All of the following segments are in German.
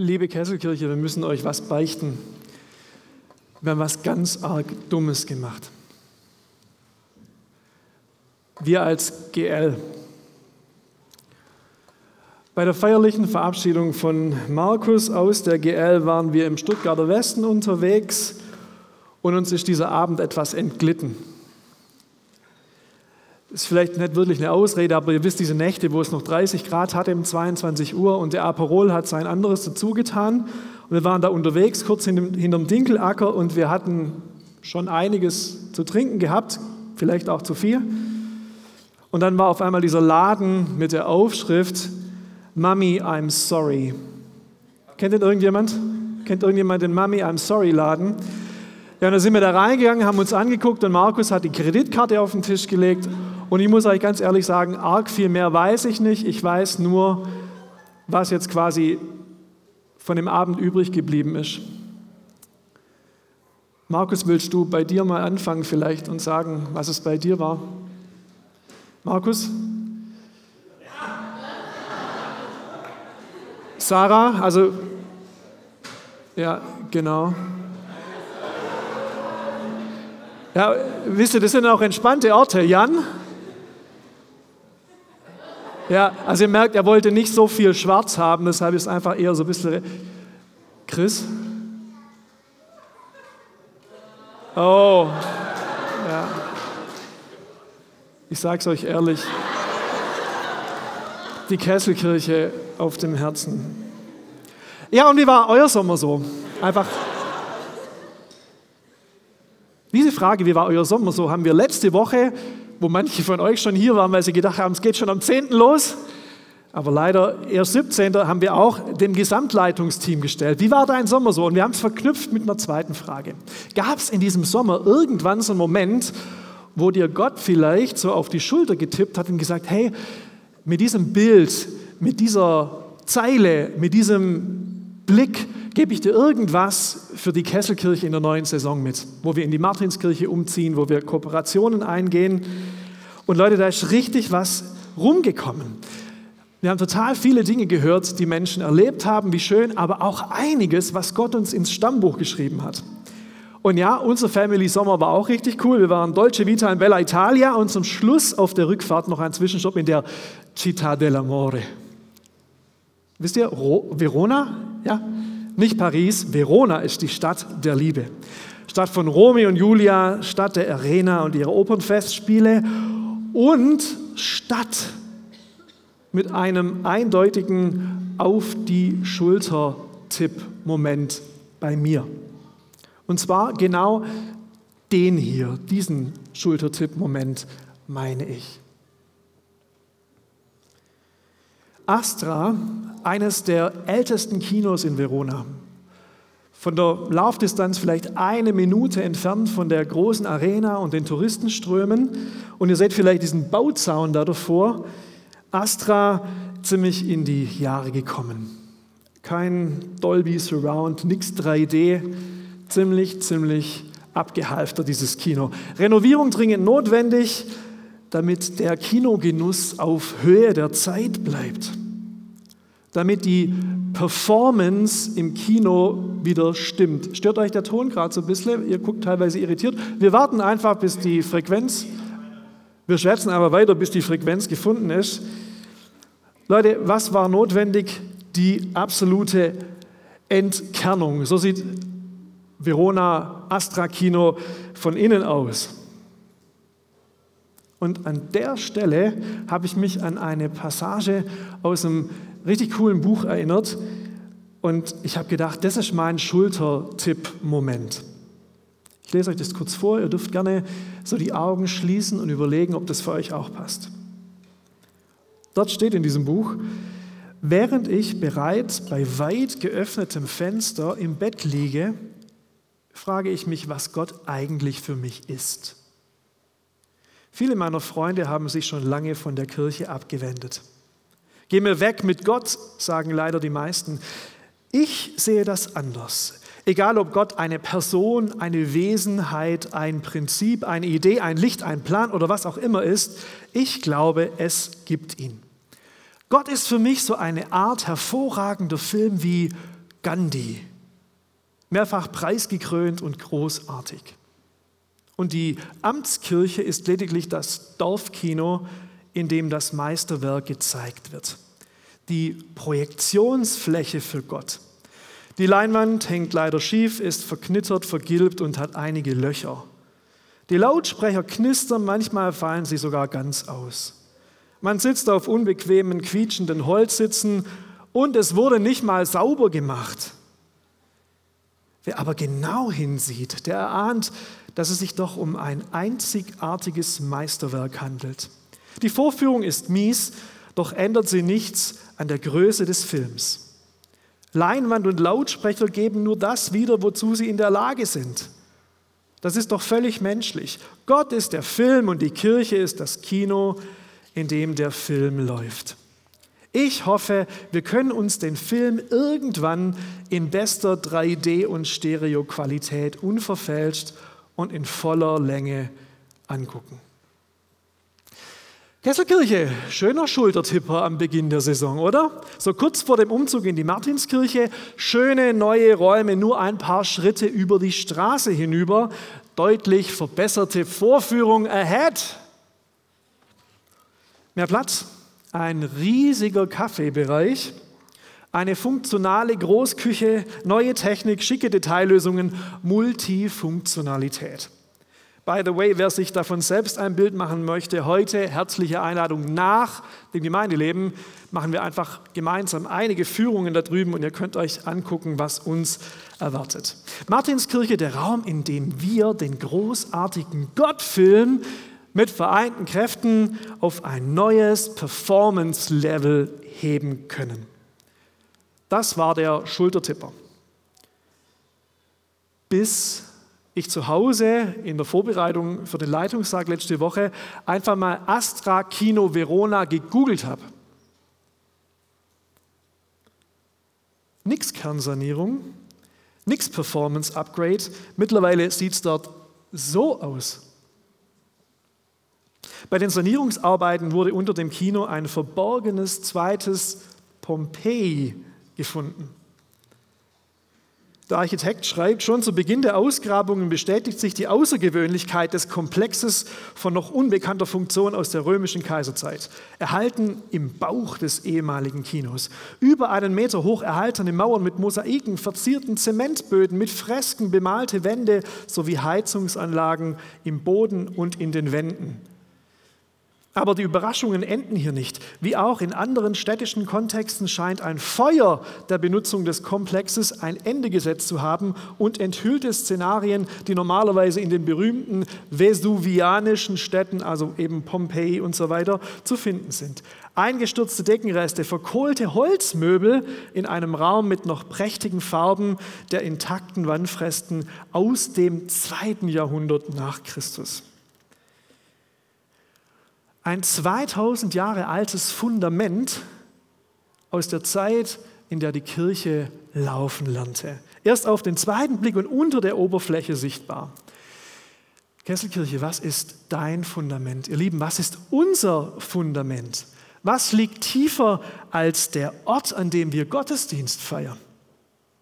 Liebe Kesselkirche, wir müssen euch was beichten. Wir haben was ganz arg Dummes gemacht. Wir als GL. Bei der feierlichen Verabschiedung von Markus aus der GL waren wir im Stuttgarter Westen unterwegs und uns ist dieser Abend etwas entglitten. Ist vielleicht nicht wirklich eine Ausrede, aber ihr wisst, diese Nächte, wo es noch 30 Grad hatte um 22 Uhr und der Aperol hat sein anderes dazugetan. Und wir waren da unterwegs, kurz hinterm Dinkelacker und wir hatten schon einiges zu trinken gehabt, vielleicht auch zu viel. Und dann war auf einmal dieser Laden mit der Aufschrift Mummy, I'm sorry. Kennt den irgendjemand? Kennt irgendjemand den Mummy, I'm sorry Laden? Ja, und dann sind wir da reingegangen, haben uns angeguckt und Markus hat die Kreditkarte auf den Tisch gelegt und ich muss euch ganz ehrlich sagen, arg viel mehr weiß ich nicht. Ich weiß nur, was jetzt quasi von dem Abend übrig geblieben ist. Markus, willst du bei dir mal anfangen vielleicht und sagen, was es bei dir war? Markus? Sarah, also, ja, genau. Ja, wisst ihr, das sind auch entspannte Orte. Jan? Ja, also ihr merkt, er wollte nicht so viel schwarz haben, deshalb ist einfach eher so ein bisschen. Chris? Oh, ja. Ich sage es euch ehrlich, die Kesselkirche auf dem Herzen. Ja, und wie war euer Sommer so? Einfach. Diese Frage, wie war euer Sommer so, haben wir letzte Woche wo manche von euch schon hier waren, weil sie gedacht haben, es geht schon am 10. los. Aber leider erst 17. haben wir auch dem Gesamtleitungsteam gestellt. Wie war dein Sommer so? Und wir haben es verknüpft mit einer zweiten Frage. Gab es in diesem Sommer irgendwann so einen Moment, wo dir Gott vielleicht so auf die Schulter getippt hat und gesagt, hey, mit diesem Bild, mit dieser Zeile, mit diesem Blick gebe ich dir irgendwas für die Kesselkirche in der neuen Saison mit, wo wir in die Martinskirche umziehen, wo wir Kooperationen eingehen. Und Leute, da ist richtig was rumgekommen. Wir haben total viele Dinge gehört, die Menschen erlebt haben, wie schön, aber auch einiges, was Gott uns ins Stammbuch geschrieben hat. Und ja, unser Family Sommer war auch richtig cool. Wir waren Dolce Vita in Bella Italia und zum Schluss auf der Rückfahrt noch ein Zwischenstopp in der Città dell'Amore. Wisst ihr, Ro Verona? Ja, nicht Paris, Verona ist die Stadt der Liebe. Stadt von Romeo und Julia, Stadt der Arena und ihrer Opernfestspiele und Stadt mit einem eindeutigen Auf die Schulter-Tipp-Moment bei mir. Und zwar genau den hier, diesen Schultertipp-Moment meine ich. Astra, eines der ältesten Kinos in Verona. Von der Laufdistanz vielleicht eine Minute entfernt von der großen Arena und den Touristenströmen. Und ihr seht vielleicht diesen Bauzaun da davor. Astra ziemlich in die Jahre gekommen. Kein Dolby Surround, nichts 3D. Ziemlich, ziemlich abgehalfter dieses Kino. Renovierung dringend notwendig damit der Kinogenuss auf Höhe der Zeit bleibt, damit die Performance im Kino wieder stimmt. Stört euch der Ton gerade so ein bisschen? Ihr guckt teilweise irritiert. Wir warten einfach, bis die Frequenz, wir schwätzen aber weiter, bis die Frequenz gefunden ist. Leute, was war notwendig? Die absolute Entkernung. So sieht Verona Astra Kino von innen aus. Und an der Stelle habe ich mich an eine Passage aus einem richtig coolen Buch erinnert. Und ich habe gedacht, das ist mein Schultertipp-Moment. Ich lese euch das kurz vor. Ihr dürft gerne so die Augen schließen und überlegen, ob das für euch auch passt. Dort steht in diesem Buch, während ich bereits bei weit geöffnetem Fenster im Bett liege, frage ich mich, was Gott eigentlich für mich ist. Viele meiner Freunde haben sich schon lange von der Kirche abgewendet. Geh mir weg mit Gott, sagen leider die meisten. Ich sehe das anders. Egal ob Gott eine Person, eine Wesenheit, ein Prinzip, eine Idee, ein Licht, ein Plan oder was auch immer ist, ich glaube, es gibt ihn. Gott ist für mich so eine Art hervorragender Film wie Gandhi. Mehrfach preisgekrönt und großartig. Und die Amtskirche ist lediglich das Dorfkino, in dem das Meisterwerk gezeigt wird. Die Projektionsfläche für Gott. Die Leinwand hängt leider schief, ist verknittert, vergilbt und hat einige Löcher. Die Lautsprecher knistern, manchmal fallen sie sogar ganz aus. Man sitzt auf unbequemen, quietschenden Holzsitzen und es wurde nicht mal sauber gemacht. Wer aber genau hinsieht, der erahnt, dass es sich doch um ein einzigartiges Meisterwerk handelt. Die Vorführung ist mies, doch ändert sie nichts an der Größe des Films. Leinwand und Lautsprecher geben nur das wieder, wozu sie in der Lage sind. Das ist doch völlig menschlich. Gott ist der Film und die Kirche ist das Kino, in dem der Film läuft. Ich hoffe, wir können uns den Film irgendwann in bester 3D- und Stereoqualität unverfälscht und in voller Länge angucken. Kesselkirche, schöner Schultertipper am Beginn der Saison, oder? So kurz vor dem Umzug in die Martinskirche, schöne neue Räume, nur ein paar Schritte über die Straße hinüber, deutlich verbesserte Vorführung ahead. Mehr Platz, ein riesiger Kaffeebereich, eine funktionale Großküche, neue Technik, schicke Detaillösungen, Multifunktionalität. By the way, wer sich davon selbst ein Bild machen möchte, heute herzliche Einladung nach dem Gemeindeleben. Machen wir einfach gemeinsam einige Führungen da drüben und ihr könnt euch angucken, was uns erwartet. Martinskirche, der Raum, in dem wir den großartigen Gottfilm mit vereinten Kräften auf ein neues Performance-Level heben können. Das war der Schultertipper. Bis ich zu Hause in der Vorbereitung für den Leitungstag letzte Woche einfach mal Astra Kino Verona gegoogelt habe. Nix Kernsanierung, nix Performance Upgrade. Mittlerweile sieht es dort so aus. Bei den Sanierungsarbeiten wurde unter dem Kino ein verborgenes zweites Pompeji gefunden. Der Architekt schreibt, schon zu Beginn der Ausgrabungen bestätigt sich die Außergewöhnlichkeit des Komplexes von noch unbekannter Funktion aus der römischen Kaiserzeit, erhalten im Bauch des ehemaligen Kinos. Über einen Meter hoch erhaltene Mauern mit Mosaiken, verzierten Zementböden, mit Fresken bemalte Wände sowie Heizungsanlagen im Boden und in den Wänden. Aber die Überraschungen enden hier nicht. Wie auch in anderen städtischen Kontexten scheint ein Feuer der Benutzung des Komplexes ein Ende gesetzt zu haben und enthüllte Szenarien, die normalerweise in den berühmten vesuvianischen Städten, also eben Pompeji und so weiter, zu finden sind. Eingestürzte Deckenreste, verkohlte Holzmöbel in einem Raum mit noch prächtigen Farben der intakten Wandfresken aus dem zweiten Jahrhundert nach Christus. Ein 2000 Jahre altes Fundament aus der Zeit, in der die Kirche laufen lernte. Erst auf den zweiten Blick und unter der Oberfläche sichtbar. Kesselkirche, was ist dein Fundament? Ihr Lieben, was ist unser Fundament? Was liegt tiefer als der Ort, an dem wir Gottesdienst feiern?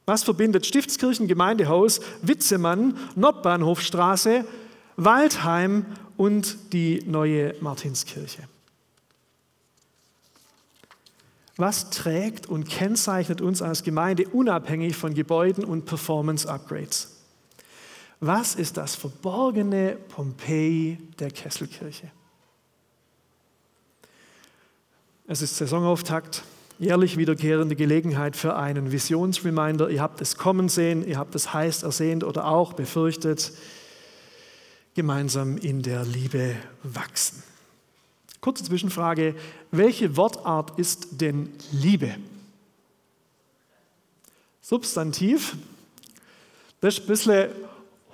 Was verbindet Stiftskirchen, Gemeindehaus, Witzemann, Nordbahnhofstraße, Waldheim und die neue Martinskirche. Was trägt und kennzeichnet uns als Gemeinde unabhängig von Gebäuden und Performance-Upgrades? Was ist das verborgene Pompeji der Kesselkirche? Es ist Saisonauftakt, jährlich wiederkehrende Gelegenheit für einen Visionsreminder. Ihr habt es kommen sehen, ihr habt es heiß ersehnt oder auch befürchtet gemeinsam in der Liebe wachsen. Kurze Zwischenfrage, welche Wortart ist denn Liebe? Substantiv, das ist ein bisschen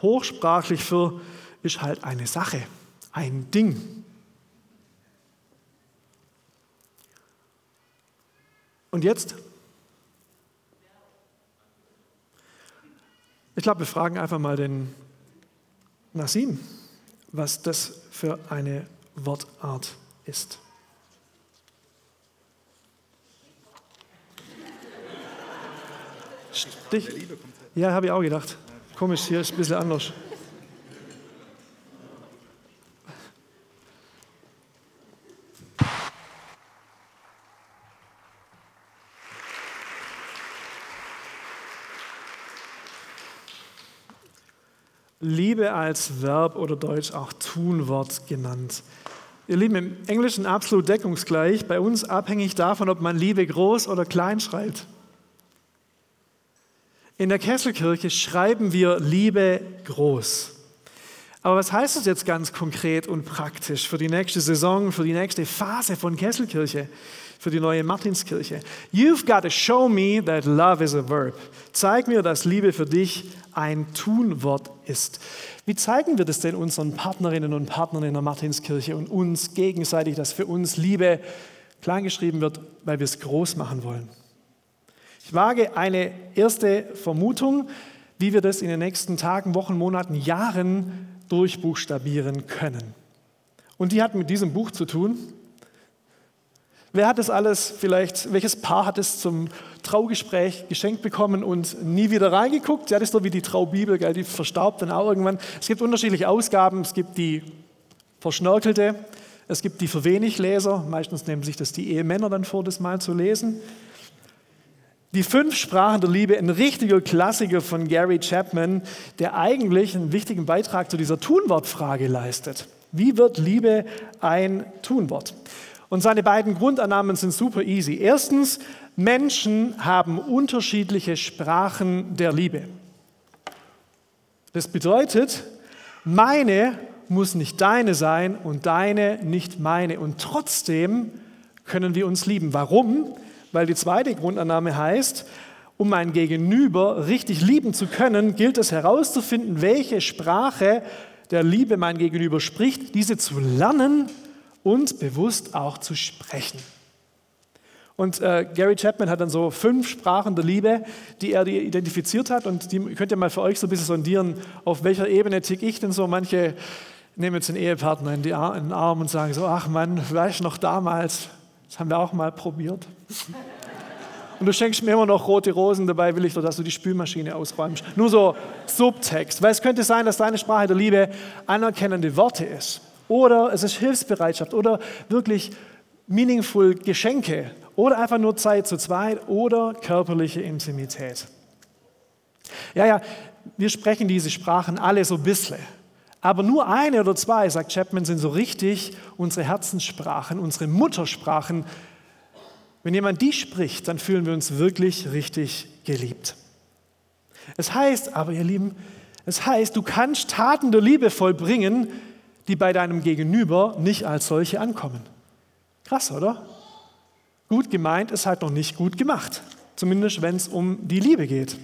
hochsprachlich für, ist halt eine Sache, ein Ding. Und jetzt? Ich glaube, wir fragen einfach mal den Nassim, was das für eine Wortart ist. Stich. Ja, habe ich auch gedacht. Komisch, hier ist ein bisschen anders. Liebe als Verb oder Deutsch auch Tunwort genannt. Ihr Lieben, im Englischen absolut deckungsgleich, bei uns abhängig davon, ob man Liebe groß oder klein schreibt. In der Kesselkirche schreiben wir Liebe groß. Aber was heißt das jetzt ganz konkret und praktisch für die nächste Saison, für die nächste Phase von Kesselkirche? Für die neue Martinskirche. You've got to show me that love is a verb. Zeig mir, dass Liebe für dich ein Tunwort ist. Wie zeigen wir das denn unseren Partnerinnen und Partnern in der Martinskirche und uns gegenseitig, dass für uns Liebe kleingeschrieben wird, weil wir es groß machen wollen? Ich wage eine erste Vermutung, wie wir das in den nächsten Tagen, Wochen, Monaten, Jahren durchbuchstabieren können. Und die hat mit diesem Buch zu tun, Wer hat das alles vielleicht, welches Paar hat es zum Traugespräch geschenkt bekommen und nie wieder reingeguckt? Ja, das ist doch wie die Traubibel, gell? die verstaubt dann auch irgendwann. Es gibt unterschiedliche Ausgaben, es gibt die verschnörkelte, es gibt die für wenig Leser, meistens nehmen sich das die Ehemänner dann vor, das mal zu lesen. Die fünf Sprachen der Liebe, ein richtiger Klassiker von Gary Chapman, der eigentlich einen wichtigen Beitrag zu dieser Tunwortfrage leistet. Wie wird Liebe ein Tunwort? Und seine beiden Grundannahmen sind super easy. Erstens, Menschen haben unterschiedliche Sprachen der Liebe. Das bedeutet, meine muss nicht deine sein und deine nicht meine. Und trotzdem können wir uns lieben. Warum? Weil die zweite Grundannahme heißt, um mein Gegenüber richtig lieben zu können, gilt es herauszufinden, welche Sprache der Liebe mein Gegenüber spricht, diese zu lernen und bewusst auch zu sprechen. Und äh, Gary Chapman hat dann so fünf Sprachen der Liebe, die er identifiziert hat. Und die könnt ihr mal für euch so ein bisschen sondieren, auf welcher Ebene tick ich denn so. Manche nehmen jetzt den Ehepartner in, Ar in den Arm und sagen so, ach Mann, du noch damals, das haben wir auch mal probiert. Und du schenkst mir immer noch rote Rosen, dabei will ich doch, dass du die Spülmaschine ausräumst. Nur so Subtext. Weil es könnte sein, dass deine Sprache der Liebe anerkennende Worte ist oder es ist Hilfsbereitschaft oder wirklich meaningful Geschenke oder einfach nur Zeit zu zweit oder körperliche Intimität. Ja, ja, wir sprechen diese Sprachen alle so ein bisschen. Aber nur eine oder zwei, sagt Chapman, sind so richtig unsere Herzenssprachen, unsere Muttersprachen. Wenn jemand die spricht, dann fühlen wir uns wirklich richtig geliebt. Es heißt aber, ihr Lieben, es heißt, du kannst Taten der Liebe vollbringen, die bei deinem Gegenüber nicht als solche ankommen. Krass, oder? Gut gemeint ist halt noch nicht gut gemacht. Zumindest wenn es um die Liebe geht.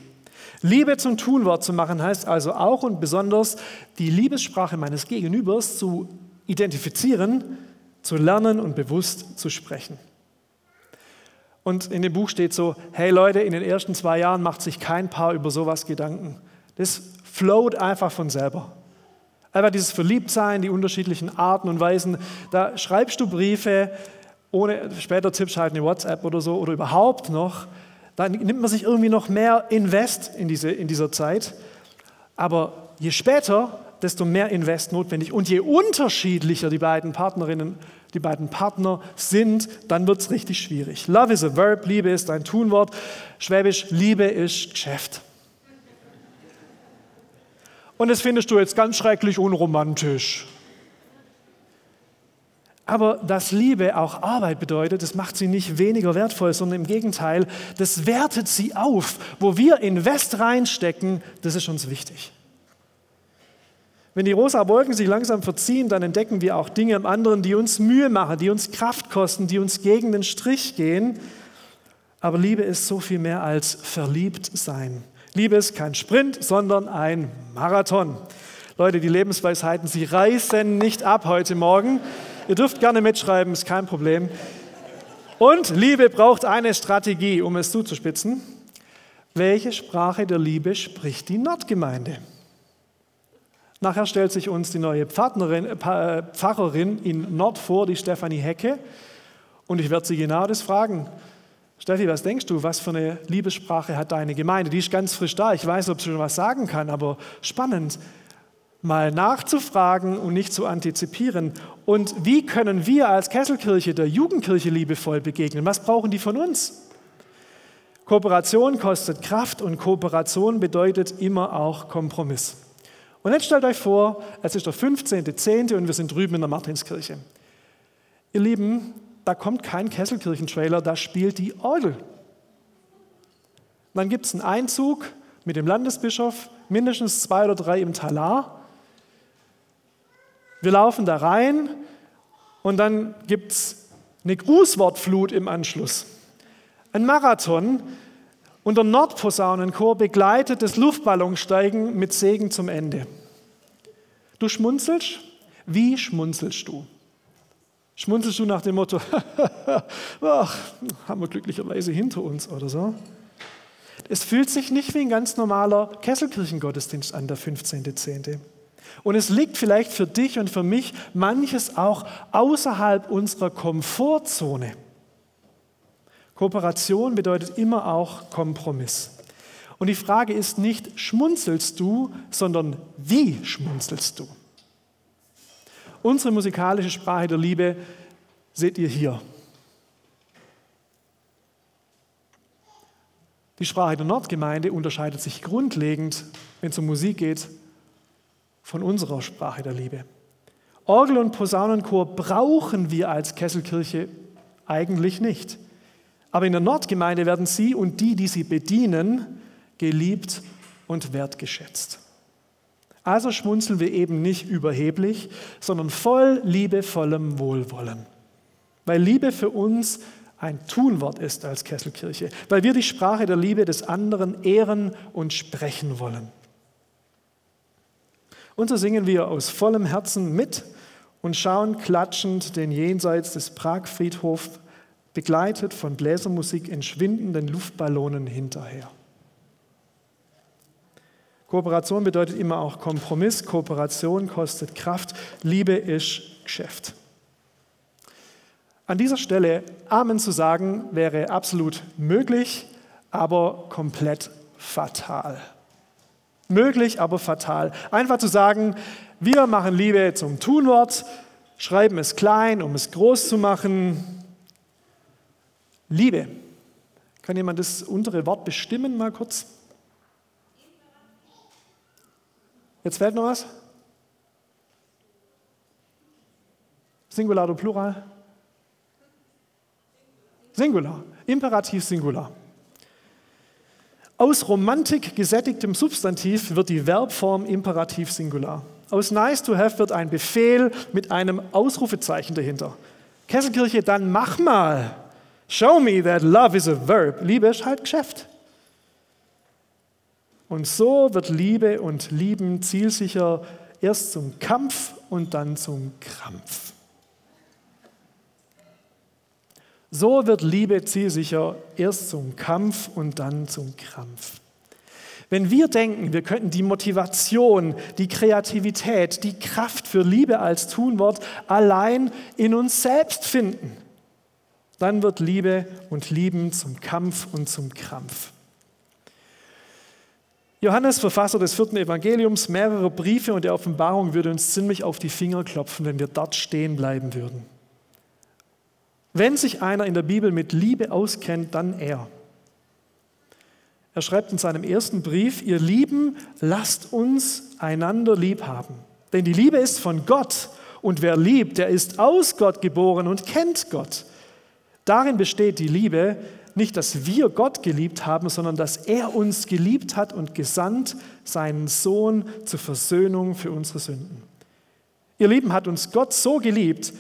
Liebe zum Tunwort zu machen heißt also auch und besonders die Liebessprache meines Gegenübers zu identifizieren, zu lernen und bewusst zu sprechen. Und in dem Buch steht so, hey Leute, in den ersten zwei Jahren macht sich kein Paar über sowas Gedanken. Das float einfach von selber. Einfach dieses Verliebtsein, die unterschiedlichen Arten und Weisen. Da schreibst du Briefe, ohne später tippst halt eine WhatsApp oder so oder überhaupt noch. Da nimmt man sich irgendwie noch mehr Invest in, diese, in dieser Zeit. Aber je später, desto mehr Invest notwendig. Und je unterschiedlicher die beiden Partnerinnen, die beiden Partner sind, dann wird es richtig schwierig. Love is a verb, Liebe ist ein Tunwort. Schwäbisch, Liebe ist Geschäft. Und das findest du jetzt ganz schrecklich unromantisch. Aber dass Liebe auch Arbeit bedeutet, das macht sie nicht weniger wertvoll, sondern im Gegenteil, das wertet sie auf. Wo wir Invest reinstecken, das ist uns wichtig. Wenn die rosa Wolken sich langsam verziehen, dann entdecken wir auch Dinge im anderen, die uns Mühe machen, die uns Kraft kosten, die uns gegen den Strich gehen. Aber Liebe ist so viel mehr als verliebt sein. Liebe ist kein Sprint, sondern ein Marathon. Leute, die Lebensweisheiten, sie reißen nicht ab heute Morgen. Ihr dürft gerne mitschreiben, ist kein Problem. Und Liebe braucht eine Strategie, um es zuzuspitzen. Welche Sprache der Liebe spricht die Nordgemeinde? Nachher stellt sich uns die neue Partnerin, äh, Pfarrerin in Nord vor, die Stefanie Hecke. Und ich werde sie genau das fragen. Steffi, was denkst du, was für eine Liebessprache hat deine Gemeinde? Die ist ganz frisch da. Ich weiß, ob sie schon was sagen kann, aber spannend, mal nachzufragen und nicht zu antizipieren. Und wie können wir als Kesselkirche der Jugendkirche liebevoll begegnen? Was brauchen die von uns? Kooperation kostet Kraft und Kooperation bedeutet immer auch Kompromiss. Und jetzt stellt euch vor, es ist der 15.10. und wir sind drüben in der Martinskirche. Ihr Lieben, da kommt kein Kesselkirchen-Trailer, da spielt die Orgel. Dann gibt es einen Einzug mit dem Landesbischof, mindestens zwei oder drei im Talar. Wir laufen da rein und dann gibt es eine Grußwortflut im Anschluss. Ein Marathon und der Nordposaunenchor begleitet das Luftballonsteigen mit Segen zum Ende. Du schmunzelst? Wie schmunzelst du? Schmunzelst du nach dem Motto, ach, haben wir glücklicherweise hinter uns oder so? Es fühlt sich nicht wie ein ganz normaler Kesselkirchengottesdienst an, der 15.10. Und es liegt vielleicht für dich und für mich manches auch außerhalb unserer Komfortzone. Kooperation bedeutet immer auch Kompromiss. Und die Frage ist nicht, schmunzelst du, sondern wie schmunzelst du? Unsere musikalische Sprache der Liebe seht ihr hier. Die Sprache der Nordgemeinde unterscheidet sich grundlegend, wenn es um Musik geht, von unserer Sprache der Liebe. Orgel und Posaunenchor brauchen wir als Kesselkirche eigentlich nicht. Aber in der Nordgemeinde werden sie und die, die sie bedienen, geliebt und wertgeschätzt. Also schmunzeln wir eben nicht überheblich, sondern voll liebevollem Wohlwollen. Weil Liebe für uns ein Tunwort ist als Kesselkirche, weil wir die Sprache der Liebe des anderen ehren und sprechen wollen. Und so singen wir aus vollem Herzen mit und schauen klatschend den jenseits des Pragfriedhofs, begleitet von Bläsermusik in schwindenden Luftballonen hinterher. Kooperation bedeutet immer auch Kompromiss. Kooperation kostet Kraft. Liebe ist Geschäft. An dieser Stelle Amen zu sagen wäre absolut möglich, aber komplett fatal. Möglich, aber fatal. Einfach zu sagen, wir machen Liebe zum Tunwort, schreiben es klein, um es groß zu machen. Liebe. Kann jemand das untere Wort bestimmen, mal kurz? Jetzt fällt noch was? Singular oder Plural? Singular. Imperativ Singular. Aus Romantik gesättigtem Substantiv wird die Verbform Imperativ Singular. Aus nice to have wird ein Befehl mit einem Ausrufezeichen dahinter. Kesselkirche, dann mach mal. Show me that love is a verb. Liebe ist halt Geschäft. Und so wird Liebe und Lieben zielsicher erst zum Kampf und dann zum Krampf. So wird Liebe zielsicher erst zum Kampf und dann zum Krampf. Wenn wir denken, wir könnten die Motivation, die Kreativität, die Kraft für Liebe als Tunwort allein in uns selbst finden, dann wird Liebe und Lieben zum Kampf und zum Krampf. Johannes, Verfasser des vierten Evangeliums, mehrere Briefe und der Offenbarung würde uns ziemlich auf die Finger klopfen, wenn wir dort stehen bleiben würden. Wenn sich einer in der Bibel mit Liebe auskennt, dann er. Er schreibt in seinem ersten Brief, ihr Lieben, lasst uns einander lieb haben. Denn die Liebe ist von Gott und wer liebt, der ist aus Gott geboren und kennt Gott. Darin besteht die Liebe, nicht, dass wir Gott geliebt haben, sondern dass er uns geliebt hat und gesandt seinen Sohn zur Versöhnung für unsere Sünden. Ihr Lieben, hat uns Gott so geliebt,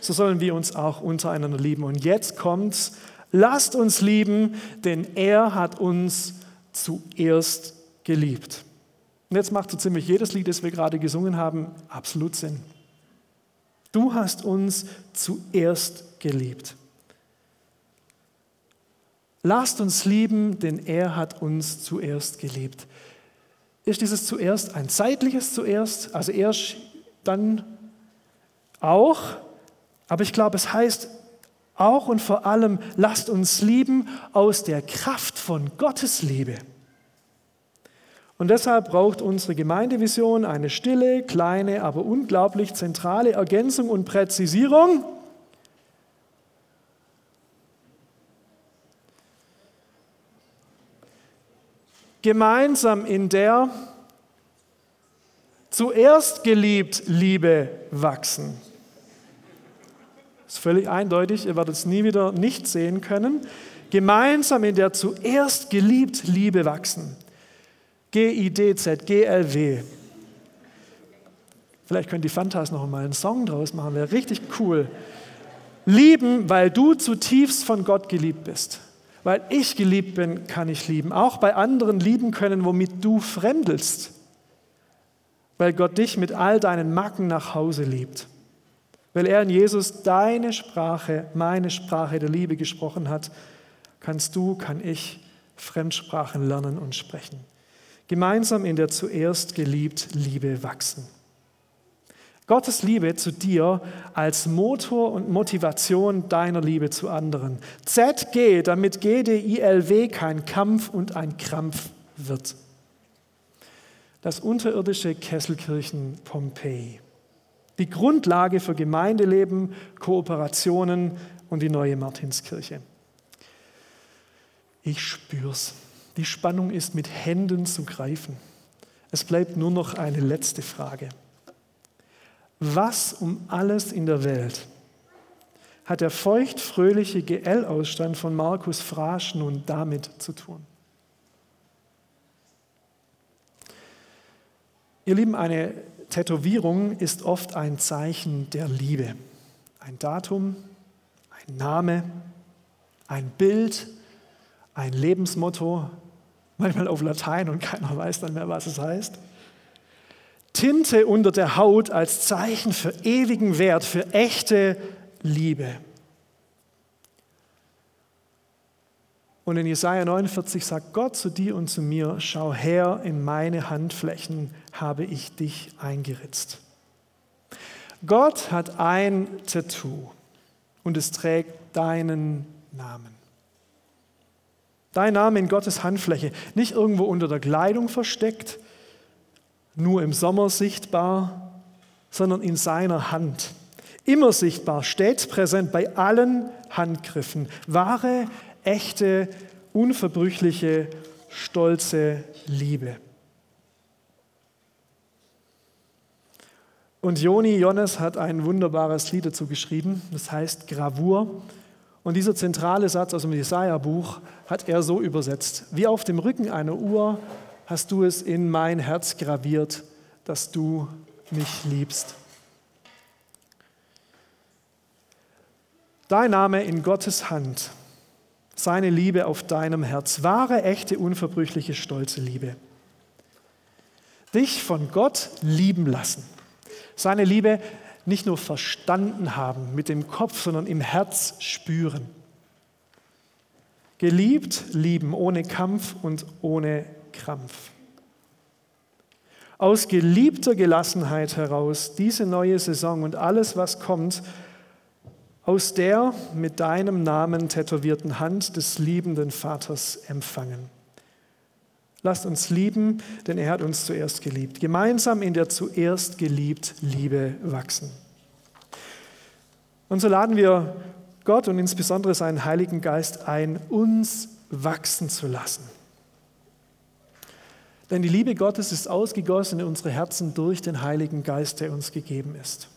so sollen wir uns auch untereinander lieben. Und jetzt kommt's, lasst uns lieben, denn er hat uns zuerst geliebt. Und jetzt macht so ziemlich jedes Lied, das wir gerade gesungen haben, absolut Sinn. Du hast uns zuerst geliebt. Lasst uns lieben, denn er hat uns zuerst geliebt. Ist dieses zuerst ein zeitliches zuerst, also erst dann auch, aber ich glaube, es heißt Auch und vor allem lasst uns lieben aus der Kraft von Gottes Liebe. Und deshalb braucht unsere Gemeindevision eine stille, kleine, aber unglaublich zentrale Ergänzung und Präzisierung. Gemeinsam in der zuerst geliebt Liebe wachsen. Das ist völlig eindeutig, ihr werdet es nie wieder nicht sehen können. Gemeinsam in der zuerst geliebt Liebe wachsen. G-I-D-Z, G-L-W. Vielleicht können die Fantas noch mal einen Song draus machen, wäre richtig cool. Lieben, weil du zutiefst von Gott geliebt bist. Weil ich geliebt bin, kann ich lieben. Auch bei anderen lieben können, womit du fremdelst. Weil Gott dich mit all deinen Macken nach Hause liebt. Weil er in Jesus deine Sprache, meine Sprache der Liebe gesprochen hat, kannst du, kann ich Fremdsprachen lernen und sprechen gemeinsam in der zuerst geliebt Liebe wachsen. Gottes Liebe zu dir als Motor und Motivation deiner Liebe zu anderen. ZG, damit GDILW kein Kampf und ein Krampf wird. Das unterirdische Kesselkirchen Pompeji. Die Grundlage für Gemeindeleben, Kooperationen und die neue Martinskirche. Ich spür's. Die Spannung ist mit Händen zu greifen. Es bleibt nur noch eine letzte Frage. Was um alles in der Welt hat der feuchtfröhliche GL-Ausstand von Markus Frasch nun damit zu tun? Ihr Lieben, eine Tätowierung ist oft ein Zeichen der Liebe. Ein Datum, ein Name, ein Bild, ein Lebensmotto, manchmal auf Latein und keiner weiß dann mehr, was es heißt. Tinte unter der Haut als Zeichen für ewigen Wert, für echte Liebe. Und in Jesaja 49 sagt Gott zu dir und zu mir: Schau her, in meine Handflächen habe ich dich eingeritzt. Gott hat ein Tattoo und es trägt deinen Namen. Dein Name in Gottes Handfläche, nicht irgendwo unter der Kleidung versteckt, nur im Sommer sichtbar, sondern in seiner Hand. Immer sichtbar, stets präsent bei allen Handgriffen. Wahre, echte, unverbrüchliche, stolze Liebe. Und Joni Jonas hat ein wunderbares Lied dazu geschrieben, das heißt Gravur. Und dieser zentrale Satz aus dem Jesaja-Buch hat er so übersetzt: Wie auf dem Rücken einer Uhr hast du es in mein Herz graviert, dass du mich liebst. Dein Name in Gottes Hand, seine Liebe auf deinem Herz, wahre, echte, unverbrüchliche, stolze Liebe. Dich von Gott lieben lassen. Seine Liebe nicht nur verstanden haben mit dem Kopf, sondern im Herz spüren. Geliebt lieben ohne Kampf und ohne Krampf. Aus geliebter Gelassenheit heraus diese neue Saison und alles, was kommt, aus der mit deinem Namen tätowierten Hand des liebenden Vaters empfangen. Lasst uns lieben, denn er hat uns zuerst geliebt. Gemeinsam in der zuerst geliebt Liebe wachsen. Und so laden wir Gott und insbesondere seinen Heiligen Geist ein, uns wachsen zu lassen. Denn die Liebe Gottes ist ausgegossen in unsere Herzen durch den Heiligen Geist, der uns gegeben ist.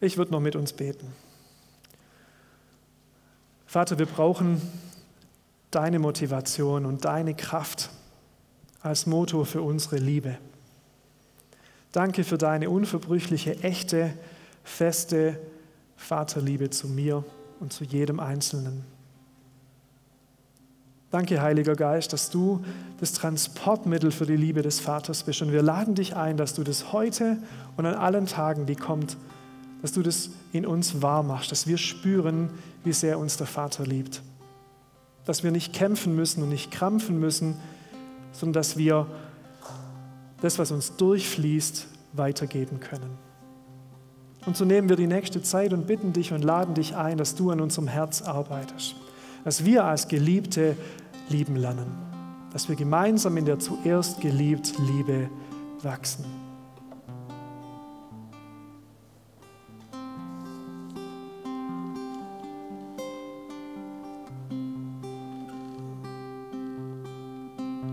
Ich würde noch mit uns beten. Vater, wir brauchen deine Motivation und deine Kraft als Motor für unsere Liebe. Danke für deine unverbrüchliche, echte, feste Vaterliebe zu mir und zu jedem Einzelnen. Danke, Heiliger Geist, dass du das Transportmittel für die Liebe des Vaters bist. Und wir laden dich ein, dass du das heute und an allen Tagen, die kommt, dass du das in uns wahr machst, dass wir spüren, wie sehr uns der Vater liebt. Dass wir nicht kämpfen müssen und nicht krampfen müssen, sondern dass wir das, was uns durchfließt, weitergeben können. Und so nehmen wir die nächste Zeit und bitten dich und laden dich ein, dass du an unserem Herz arbeitest. Dass wir als Geliebte lieben lernen. Dass wir gemeinsam in der zuerst geliebt Liebe wachsen.